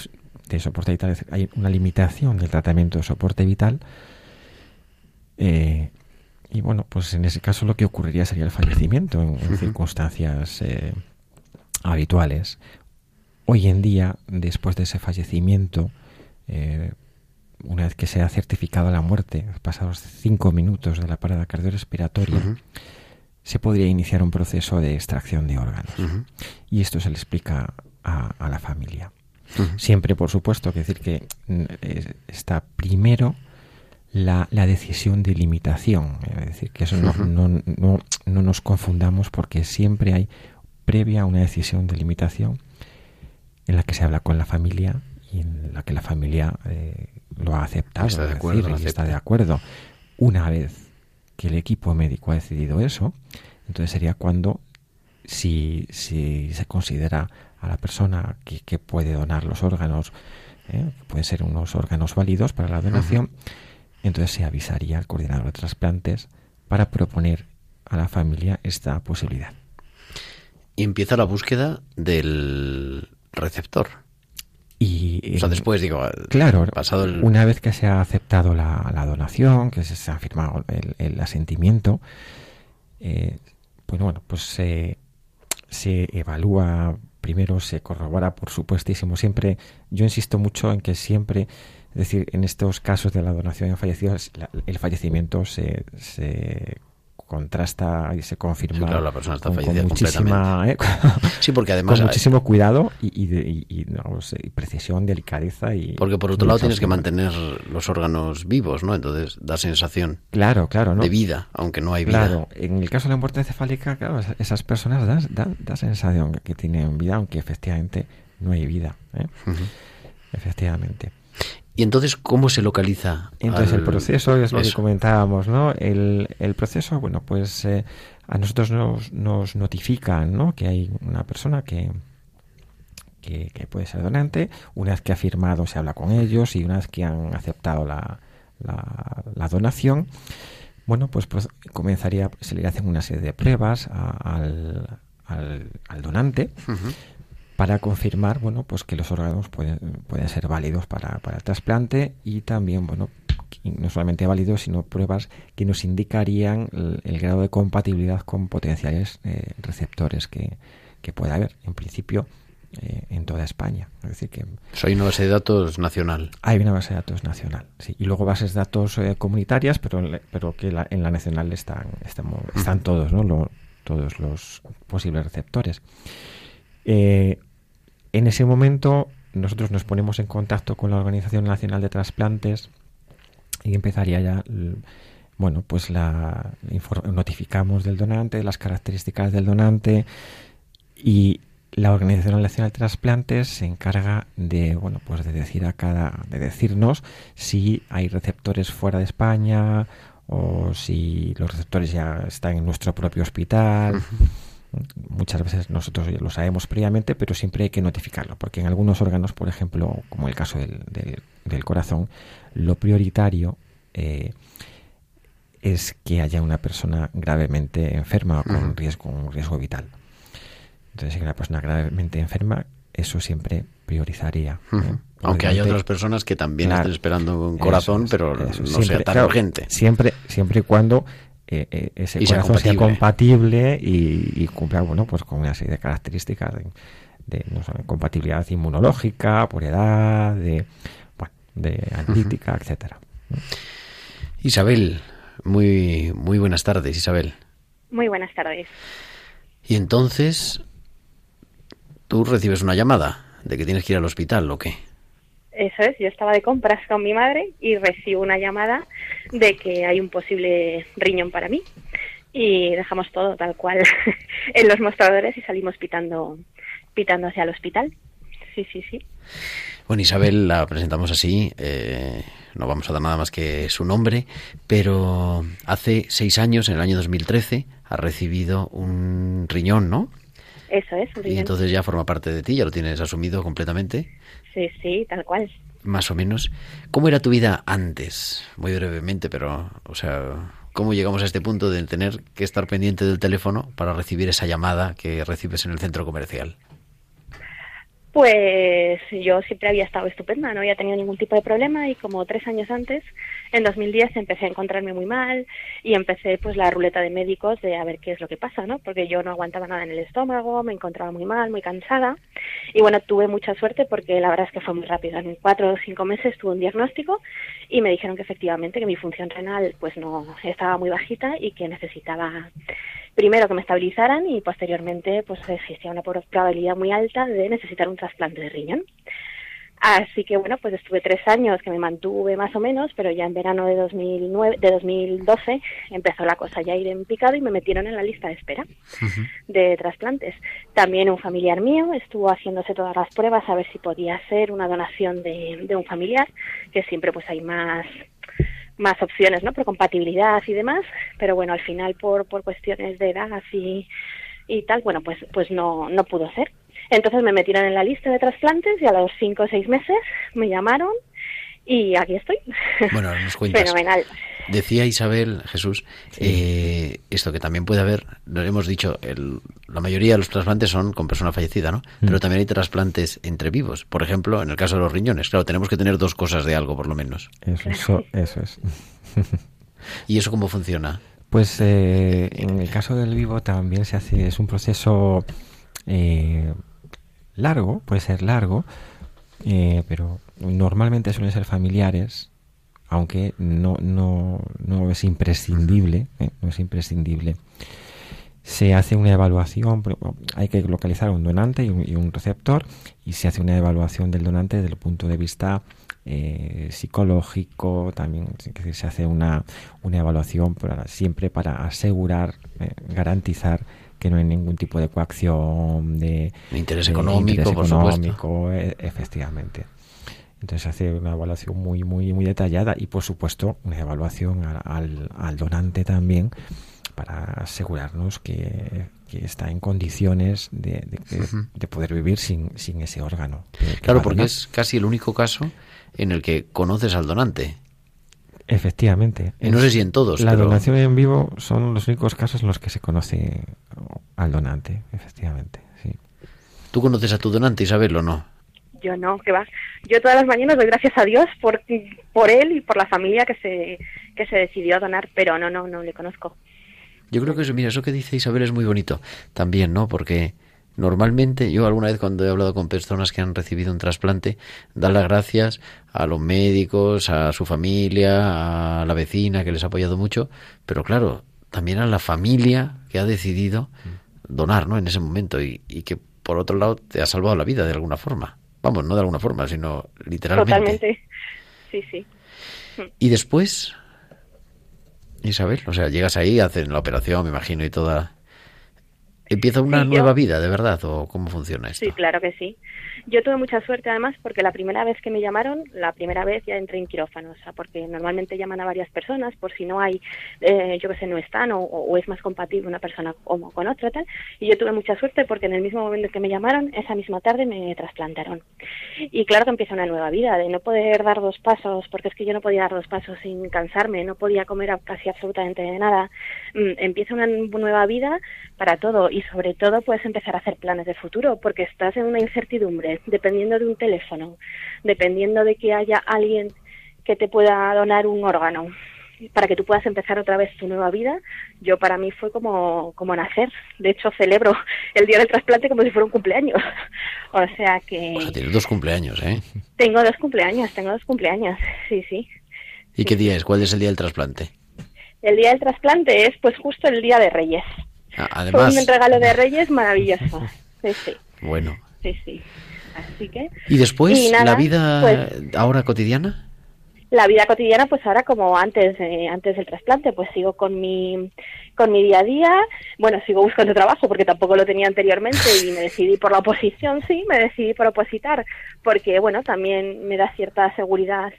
de, soporte vital hay una limitación del tratamiento de soporte vital eh, y bueno pues en ese caso lo que ocurriría sería el fallecimiento en, en circunstancias eh, habituales. Hoy en día, después de ese fallecimiento, eh, una vez que se ha certificado la muerte, pasados cinco minutos de la parada cardiorrespiratoria, uh -huh. se podría iniciar un proceso de extracción de órganos. Uh -huh. Y esto se le explica a, a la familia. Uh -huh. Siempre, por supuesto, que decir que eh, está primero la, la, decisión de limitación. Es decir, que eso no, no, no, no nos confundamos porque siempre hay previa una decisión de limitación en la que se habla con la familia y en la que la familia eh, lo ha aceptado, está de acuerdo, decir, y está de acuerdo. Una vez que el equipo médico ha decidido eso, entonces sería cuando, si, si se considera a la persona que, que puede donar los órganos, eh, pueden ser unos órganos válidos para la donación. Entonces se avisaría al coordinador de trasplantes para proponer a la familia esta posibilidad y empieza la búsqueda del receptor. Y, o sea, después, digo, claro, pasado el... una vez que se ha aceptado la, la donación, que se, se, ha firmado el, el asentimiento, eh, pues bueno, pues se, se evalúa primero, se corrobora, por supuestísimo. Siempre, yo insisto mucho en que siempre, es decir, en estos casos de la donación en fallecidos, la, el fallecimiento se, se contrasta y se confirma sí, claro, la persona está con, con muchísima ¿eh? [laughs] sí porque además con muchísimo cuidado y, y, y, y no, y, precisión delicadeza y porque por otro lado tienes que mantener los órganos vivos no entonces da sensación claro claro ¿no? de vida aunque no hay vida claro en el caso de la muerte encefálica claro esas personas da, da, da sensación que tienen vida aunque efectivamente no hay vida ¿eh? uh -huh. efectivamente ¿Y entonces cómo se localiza? Entonces al... el proceso es lo Eso. que comentábamos, ¿no? El, el proceso, bueno, pues eh, a nosotros nos, nos notifican, ¿no? Que hay una persona que, que, que, puede ser donante. Una vez que ha firmado se habla con ellos y una vez que han aceptado la, la, la donación, bueno, pues, pues, comenzaría, se le hacen una serie de pruebas a, al, al, al, donante. Uh -huh para confirmar bueno pues que los órganos pueden, pueden ser válidos para, para el trasplante y también bueno no solamente válidos sino pruebas que nos indicarían el, el grado de compatibilidad con potenciales eh, receptores que, que pueda haber en principio eh, en toda España. Es decir que hay una base de datos nacional. Hay una base de datos nacional sí y luego bases de datos eh, comunitarias pero pero que la, en la nacional están estamos, están todos no Lo, todos los posibles receptores eh, en ese momento nosotros nos ponemos en contacto con la Organización Nacional de Trasplantes y empezaría ya bueno, pues la notificamos del donante, las características del donante y la Organización Nacional de Trasplantes se encarga de, bueno, pues de decir a cada, de decirnos si hay receptores fuera de España o si los receptores ya están en nuestro propio hospital. Muchas veces nosotros lo sabemos previamente, pero siempre hay que notificarlo, porque en algunos órganos, por ejemplo, como el caso del, del, corazón, lo prioritario eh, es que haya una persona gravemente enferma o con riesgo, un riesgo vital. Entonces, si hay una persona gravemente enferma, eso siempre priorizaría. ¿eh? Aunque haya otras personas que también estén esperando un corazón, pero no sea tan urgente. Siempre, siempre y cuando eh, eh, ese corazón sea compatible, y, cumpla bueno, pues con una serie de características de, compatibilidad inmunológica, por edad, de, bueno, de analítica, etcétera. Isabel, muy, muy buenas tardes, Isabel. Muy buenas tardes. Y entonces, tú recibes una llamada de que tienes que ir al hospital, ¿o qué? Eso es, yo estaba de compras con mi madre y recibo una llamada de que hay un posible riñón para mí. Y dejamos todo tal cual [laughs] en los mostradores y salimos pitando, pitando hacia el hospital. Sí, sí, sí. Bueno, Isabel la presentamos así. Eh, no vamos a dar nada más que su nombre, pero hace seis años, en el año 2013, ha recibido un riñón, ¿no? Eso es. Y entonces ya forma parte de ti, ya lo tienes asumido completamente. Sí, sí, tal cual. Más o menos. ¿Cómo era tu vida antes? Muy brevemente, pero, o sea, ¿cómo llegamos a este punto de tener que estar pendiente del teléfono para recibir esa llamada que recibes en el centro comercial? Pues yo siempre había estado estupenda, no había tenido ningún tipo de problema y como tres años antes, en 2010, empecé a encontrarme muy mal y empecé pues la ruleta de médicos de a ver qué es lo que pasa, ¿no? Porque yo no aguantaba nada en el estómago, me encontraba muy mal, muy cansada y bueno, tuve mucha suerte porque la verdad es que fue muy rápido. En cuatro o cinco meses tuve un diagnóstico y me dijeron que efectivamente que mi función renal pues no estaba muy bajita y que necesitaba primero que me estabilizaran y posteriormente pues existía una probabilidad muy alta de necesitar un trasplante de riñón. Así que bueno, pues estuve tres años que me mantuve más o menos, pero ya en verano de 2009, de 2012 empezó la cosa ya a ir en picado y me metieron en la lista de espera de trasplantes. También un familiar mío estuvo haciéndose todas las pruebas a ver si podía ser una donación de, de un familiar, que siempre pues hay más más opciones, ¿no? Por compatibilidad y demás, pero bueno, al final por, por cuestiones de edad y, y tal, bueno, pues, pues no, no pudo ser. Entonces me metieron en la lista de trasplantes y a los cinco o seis meses me llamaron y aquí estoy. Bueno, nos cuentas. Fenomenal. Decía Isabel, Jesús, eh, esto que también puede haber, lo hemos dicho, el, la mayoría de los trasplantes son con persona fallecida, ¿no? Mm. Pero también hay trasplantes entre vivos. Por ejemplo, en el caso de los riñones, claro, tenemos que tener dos cosas de algo, por lo menos. Eso, eso, es. [laughs] ¿Y eso cómo funciona? Pues eh, en el caso del vivo también se hace, es un proceso eh, largo, puede ser largo, pero normalmente suelen ser familiares aunque no, no, no es imprescindible, ¿eh? no es imprescindible. Se hace una evaluación, hay que localizar un donante y un, receptor, y se hace una evaluación del donante desde el punto de vista eh, psicológico, también se hace una, una evaluación para, siempre para asegurar, eh, garantizar que no hay ningún tipo de coacción, de, interés económico, por supuesto. efectivamente. Entonces hace una evaluación muy, muy, muy detallada y por supuesto una evaluación al, al, donante también para asegurarnos que, está en condiciones de, de, poder vivir sin, sin ese órgano. Claro, porque es casi el único caso en el que conoces al donante. Efectivamente. no sé si en todos. La donación en vivo son los únicos casos en los que se conoce al donante, efectivamente. Sí. ¿Tú conoces a tu donante, Isabel, o no? yo no, que va. Yo todas las mañanas doy gracias a Dios por, por él y por la familia que se, que se decidió a donar, pero no, no, no le conozco. Yo creo que eso, mira, eso que dice Isabel es muy bonito también, ¿no? Porque normalmente yo alguna vez cuando he hablado con personas que han recibido un trasplante, dan las gracias a los médicos, a su familia, a la vecina que les ha apoyado mucho, pero claro, también a la familia que ha decidido donar, ¿no? En ese momento y, y que por otro lado te ha salvado la vida de alguna forma. Vamos, no de alguna forma, sino literalmente. Totalmente. Sí, sí. [laughs] Y después, Isabel, o sea, llegas ahí, hacen la operación, me imagino, y toda... ¿Empieza una nueva vida, de verdad? ¿O cómo funciona esto? Sí, claro que sí. Yo tuve mucha suerte además porque la primera vez que me llamaron, la primera vez ya entré en quirófano, o sea, porque normalmente llaman a varias personas por si no hay, eh, yo que sé, no están o, o, es más compatible una persona como con otra tal. Y yo tuve mucha suerte porque en el mismo momento que me llamaron, esa misma tarde me trasplantaron. Y claro que empieza una nueva vida, de no poder dar dos pasos, porque es que yo no podía dar dos pasos sin cansarme, no podía comer casi absolutamente nada. Mm, empieza una nueva vida para todo y sobre todo puedes empezar a hacer planes de futuro porque estás en una incertidumbre dependiendo de un teléfono, dependiendo de que haya alguien que te pueda donar un órgano para que tú puedas empezar otra vez tu nueva vida, yo para mí fue como, como nacer. De hecho, celebro [laughs] el día del trasplante como si fuera un cumpleaños. [laughs] o sea que... O sea, tienes dos cumpleaños, ¿eh? Tengo dos cumpleaños, tengo dos cumpleaños, sí, sí. ¿Y qué día es? ¿Cuál es el día del trasplante? El día del trasplante es pues justo el día de Reyes. Además... Fue un regalo de Reyes maravilloso. Sí, sí. Bueno. Sí, sí. Así que. ¿Y después la vida pues, ahora cotidiana? La vida cotidiana, pues ahora como antes, antes del trasplante, pues sigo con mi, con mi día a día. Bueno, sigo buscando trabajo porque tampoco lo tenía anteriormente y me decidí por la oposición, sí, me decidí por opositar porque, bueno, también me da cierta seguridad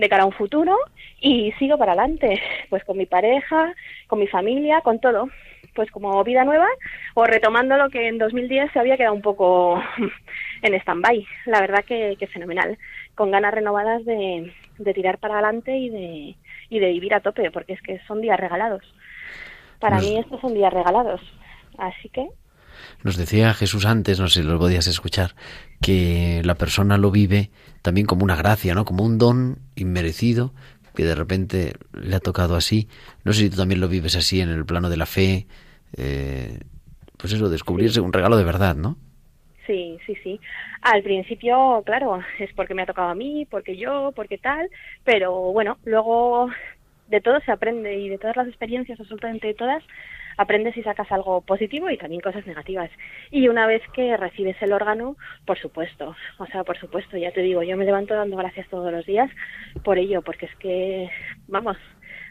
de cara a un futuro y sigo para adelante, [laughs] pues con mi pareja, con mi familia, con todo pues como vida nueva o retomando lo que en 2010 se había quedado un poco [laughs] en stand-by. La verdad que, que, fenomenal, con ganas renovadas de, de tirar para adelante y de, y de vivir a tope, porque es que son días regalados. Para mí estos son días regalados. Así que... Nos decía Jesús antes, no sé si lo podías escuchar, que la persona lo vive también como una gracia, ¿no? Como un don inmerecido que de repente le ha tocado así. No sé si tú también lo vives así en el plano de la fe. Eh, pues eso, descubrirse un regalo de verdad, ¿no? Sí, sí, sí. Al principio, claro, es porque me ha tocado a mí, porque yo, porque tal, pero bueno, luego de todo se aprende y de todas las experiencias, absolutamente de todas, aprendes y sacas algo positivo y también cosas negativas. Y una vez que recibes el órgano, por supuesto, o sea, por supuesto, ya te digo, yo me levanto dando gracias todos los días por ello, porque es que, vamos,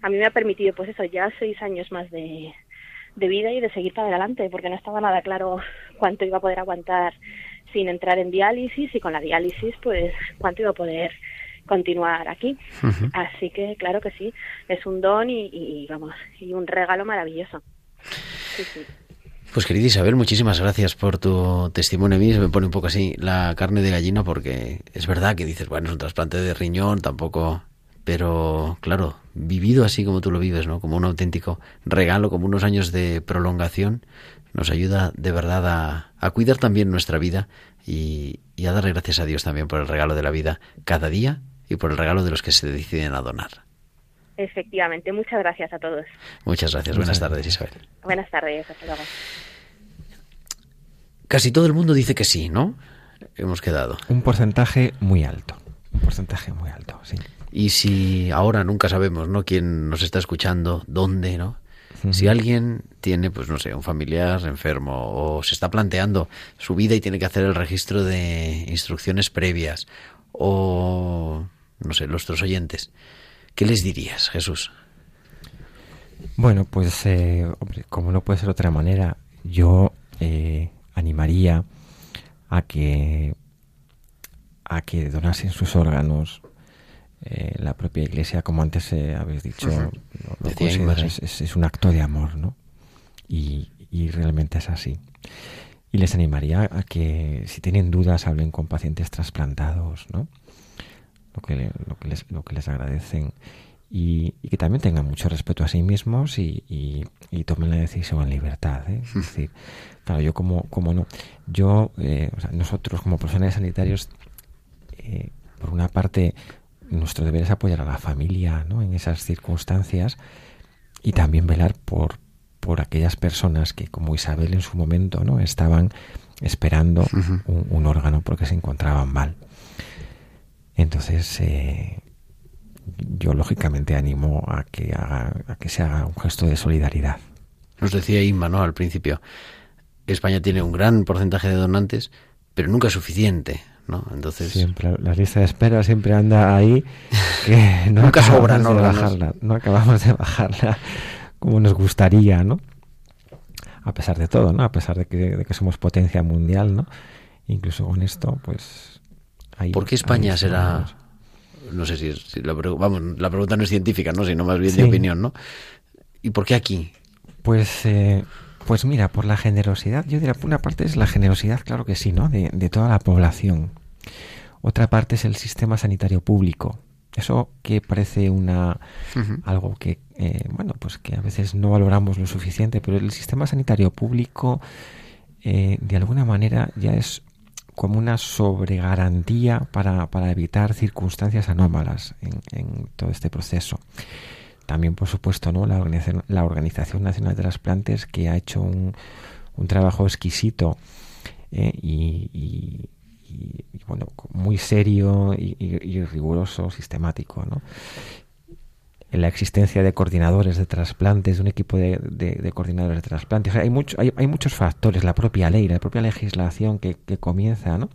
a mí me ha permitido, pues eso, ya seis años más de, de vida y de seguir para adelante, porque no estaba nada claro cuánto iba a poder aguantar sin entrar en diálisis y con la diálisis, pues cuánto iba a poder continuar aquí. Así que claro que sí, es un don y, y vamos, y un regalo maravilloso. Pues querida Isabel, muchísimas gracias por tu testimonio. A mí se me pone un poco así la carne de gallina porque es verdad que dices, bueno, es un trasplante de riñón, tampoco... Pero claro, vivido así como tú lo vives, ¿no? Como un auténtico regalo, como unos años de prolongación, nos ayuda de verdad a, cuidar también nuestra vida y, y a darle gracias a Dios también por el regalo de la vida cada día y por el regalo de los que se deciden a donar. Efectivamente, muchas gracias a todos. Muchas gracias, buenas tardes Isabel. Buenas tardes, hasta luego. Casi todo el mundo dice que sí, ¿no? Hemos quedado. Un porcentaje muy alto, un porcentaje muy alto, sí. Y si ahora nunca sabemos, ¿no? Quién nos está escuchando, dónde, ¿no? Si alguien tiene, pues no sé, un familiar enfermo o se está planteando su vida y tiene que hacer el registro de instrucciones previas o, no sé, nuestros oyentes, ¿Qué les dirías, Jesús? Bueno, pues, eh, hombre, como no puede ser de otra manera, yo eh, animaría a que a que donasen sus órganos eh, la propia iglesia, como antes habéis dicho, es, un acto de amor, ¿no? Y, y realmente es así. Y les animaría a que, si tienen dudas, hablen con pacientes trasplantados, ¿no? Lo que, lo que, les, lo que les agradecen y, que también tengan mucho respeto a sí mismos y, y, tomen la decisión en libertad. ¿eh? Es [laughs] decir, claro, yo como, como no, yo, eh, nosotros como profesionales sanitarios, eh, por una parte, nuestro deber es apoyar a la familia ¿no? en esas circunstancias y también velar por, por aquellas personas que, como Isabel en su momento, ¿no? estaban esperando un, un, órgano porque se encontraban mal. Entonces, eh, yo lógicamente animo a que, haga, a que se haga un gesto de solidaridad. Nos decía Inma, ¿no? Al principio, España tiene un gran porcentaje de donantes, pero nunca es suficiente. ¿no? Entonces siempre la lista de espera siempre anda ahí [laughs] que no Nunca sobra, ¿no? bajarla, no acabamos de bajarla como nos gustaría, ¿no? A pesar de todo, ¿no? A pesar de que, de que somos potencia mundial, ¿no? Incluso con esto, pues ahí, ¿Por qué España será no sé si, es- si la, vamos, la pregunta no es científica, ¿no? sino más bien de opinión, ¿no? ¿Y por qué aquí? Pues, eh, pues mira, por la generosidad, yo diría, por una parte es la generosidad, claro que sí, ¿no? De, de toda la población. Otra parte es el sistema sanitario público. Eso que parece una algo que, eh, bueno, pues que a veces no valoramos lo suficiente, pero el sistema sanitario público, eh, de alguna manera, ya es como una sobregarantía para, para evitar circunstancias anómalas en, todo este proceso. También, por supuesto, ¿no? la, Organización, la Organización Nacional de Trasplantes, que ha hecho un, un trabajo exquisito eh, y, y- bueno, muy serio y riguroso, sistemático. ¿no? En la existencia de coordinadores de trasplantes, de un equipo de, de- de coordinadores de trasplantes. Hay, mucho, hay, hay muchos factores, la propia ley, la propia legislación que, que comienza, ¿no?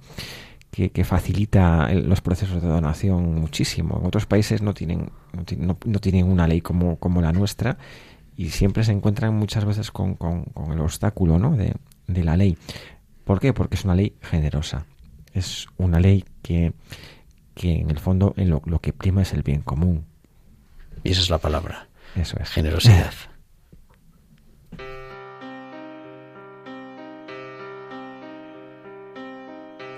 que, que facilita los procesos de donación muchísimo. En otros países no tienen, no, ti- no- no tienen una ley como, como la nuestra y siempre se encuentran muchas veces con, con- con el obstáculo ¿no? de, de la ley. ¿Por qué? Porque es una ley generosa. Es una ley que, que en el fondo en lo, lo que prima es el bien común. Y esa es la palabra, Eso es. generosidad. [laughs]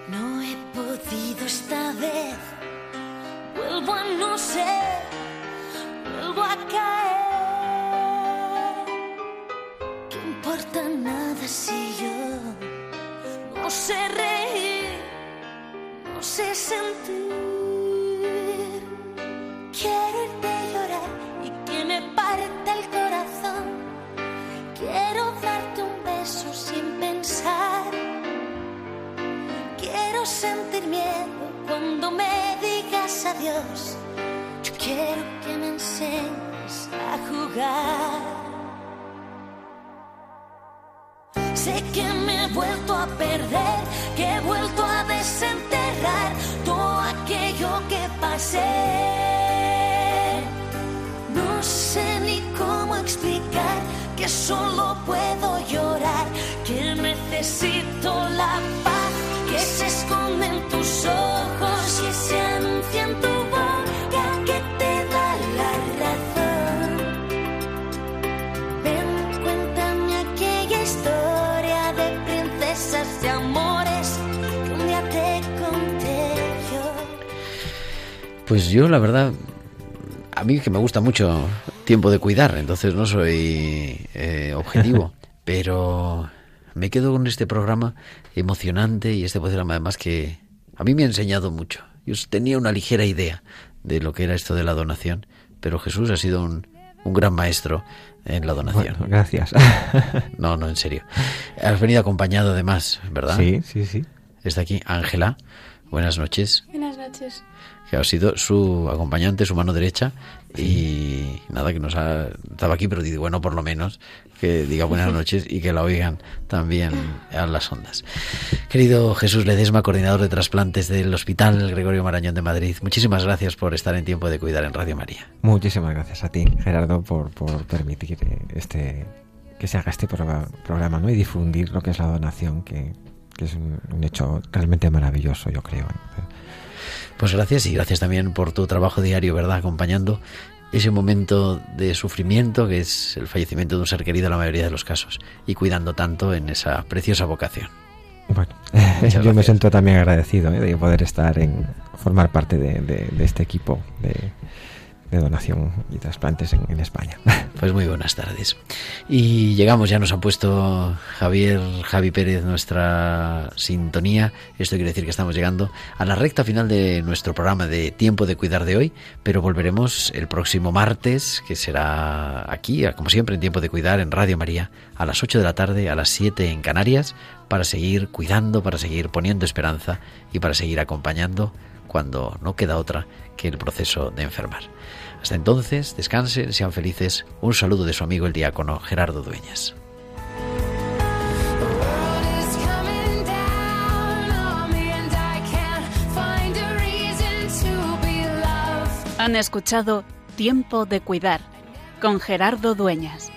No he podido esta vez. Vuelvo a no ser. Vuelvo a caer. ¿Qué importa nada si yo no sé reír? No sé sentir. Sentir miedo cuando me digas adiós. Yo quiero que me enseñes a jugar. Sé que me he vuelto a perder, que he vuelto a desenterrar todo aquello que pasé. No sé ni cómo explicar que solo puedo llorar, que necesito la paz se esconde en tus ojos y se anuncia en tu boca que te da la razón. Ven, cuéntame aquella historia de princesas y amores que un día te conté yo. Pues yo, la verdad, a mí que me gusta mucho tiempo de cuidar, entonces no soy eh, objetivo, [laughs] pero me quedo con este programa emocionante y este programa además que a mí me ha enseñado mucho. Yo tenía una ligera idea de lo que era esto de la donación, pero Jesús ha sido un, un gran maestro en la donación. Bueno, gracias. [laughs] No, no, en serio. Has venido acompañado además, ¿verdad? sí, sí, sí. Está aquí Ángela. Buenas noches Buenas noches. que ha sido su acompañante, su mano derecha, y nada, que nos ha, estaba aquí, pero digo, bueno, por lo menos que diga buenas [laughs] noches y que la oigan también a las ondas. Querido Jesús Ledesma, coordinador de trasplantes del Hospital Gregorio Marañón de Madrid, muchísimas gracias por estar en tiempo de cuidar en Radio María. Muchísimas gracias a ti, Gerardo, por, por permitir eh, este que se haga este programa, programa ¿no? y difundir lo que es la donación, que, que es un, un hecho realmente maravilloso, yo creo. ¿eh? Pues gracias y gracias también por tu trabajo diario, ¿verdad? Acompañando ese momento de sufrimiento que es el fallecimiento de un ser querido en la mayoría de los casos y cuidando tanto en esa preciosa vocación. Bueno, [laughs] yo me siento también agradecido ¿eh? de poder estar en formar parte de, de- de este equipo de, de donación y trasplantes en, España. [laughs] Pues muy buenas tardes. Y llegamos, ya nos ha puesto Javier, Javi Pérez nuestra sintonía. Esto quiere decir que estamos llegando a la recta final de nuestro programa de Tiempo de Cuidar de hoy, pero volveremos el próximo martes, que será aquí, como siempre, en Tiempo de Cuidar en Radio María, a las 8 de la tarde, a las 7 en Canarias, para seguir cuidando, para seguir poniendo esperanza y para seguir acompañando cuando no queda otra que el proceso de enfermar. Hasta entonces, descansen, sean felices. Un saludo de su amigo el diácono Gerardo Dueñas. Han escuchado Tiempo de Cuidar con Gerardo Dueñas.